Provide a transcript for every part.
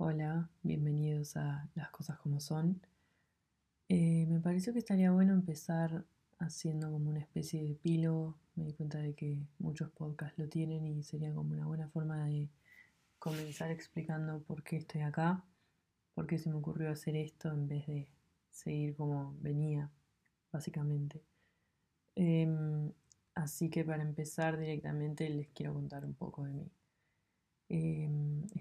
Hola, bienvenidos a Las Cosas como Son. Eh, me pareció que estaría bueno empezar haciendo como una especie de epílogo. Me di cuenta de que muchos podcasts lo tienen y sería como una buena forma de comenzar explicando por qué estoy acá, por qué se me ocurrió hacer esto en vez de seguir como venía, básicamente. Em, así que para empezar directamente les quiero contar un poco de mí. Em,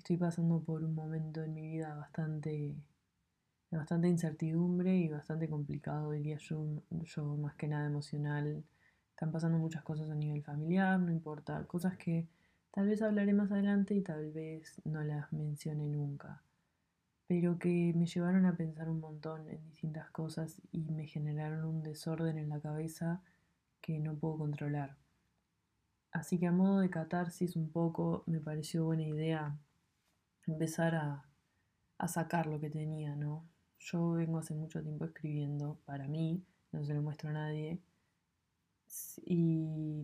estoy pasando por un momento en mi vida bastante, de bastante incertidumbre y bastante complicado, diría yo, yo más que nada emocional. Están pasando muchas cosas a nivel familiar, no importa, cosas que tal vez hablaré más adelante y tal vez no las mencione nunca, pero que me llevaron a pensar un montón en distintas cosas y me generaron un desorden en la cabeza que no puedo controlar. Así que a modo de catarsis un poco me pareció buena idea empezar a, sacar lo que tenía, ¿no? Yo vengo hace mucho tiempo escribiendo para mí, no se lo muestro a nadie, y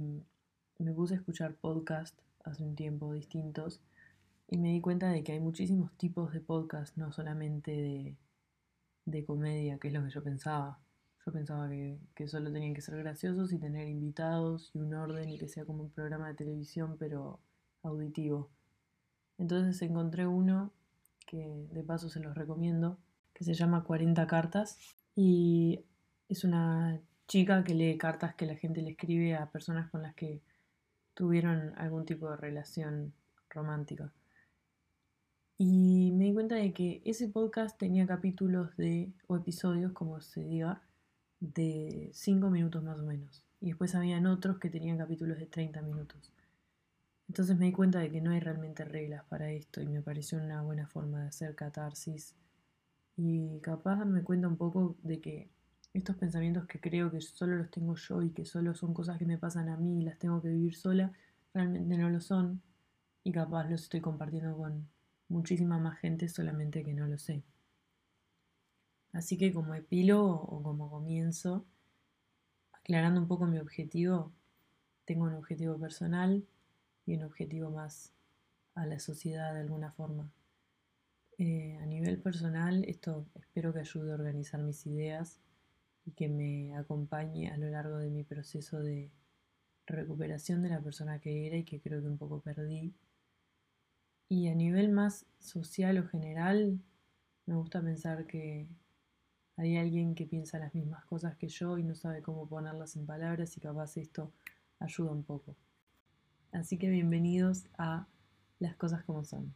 me puse a escuchar podcasts hace un tiempo distintos y me di cuenta de que hay muchísimos tipos de podcasts, no solamente de, de comedia, que es lo que yo pensaba. Yo pensaba que, solo tenían que ser graciosos y tener invitados y un orden y que sea como un programa de televisión, pero auditivo. Entonces encontré uno que de paso se los recomiendo, que se llama 40 cartas y es una chica que lee cartas que la gente le escribe a personas con las que tuvieron algún tipo de relación romántica. Y me di cuenta de que ese podcast tenía capítulos de, o episodios, como se diga, de 5 minutos más o menos. Y después habían otros que tenían capítulos de 30 minutos. Entonces me di cuenta de que no hay realmente reglas para esto y me pareció una buena forma de hacer catarsis. Y capaz me cuenta un poco de que estos pensamientos que creo que solo los tengo yo y que solo son cosas que me pasan a mí y las tengo que vivir sola, realmente no lo son. Y capaz los estoy compartiendo con muchísima más gente solamente que no lo sé. Así que como epílogo o como comienzo, aclarando un poco mi objetivo, tengo un objetivo personal y un objetivo más a la sociedad de alguna forma. Eh, a nivel personal, esto espero que ayude a organizar mis ideas y que me acompañe a lo largo de mi proceso de recuperación de la persona que era y que creo que un poco perdí. Y a nivel más social o general, me gusta pensar que hay alguien que piensa las mismas cosas que yo y no sabe cómo ponerlas en palabras y capaz esto ayuda un poco. Así que bienvenidos a Las cosas como son.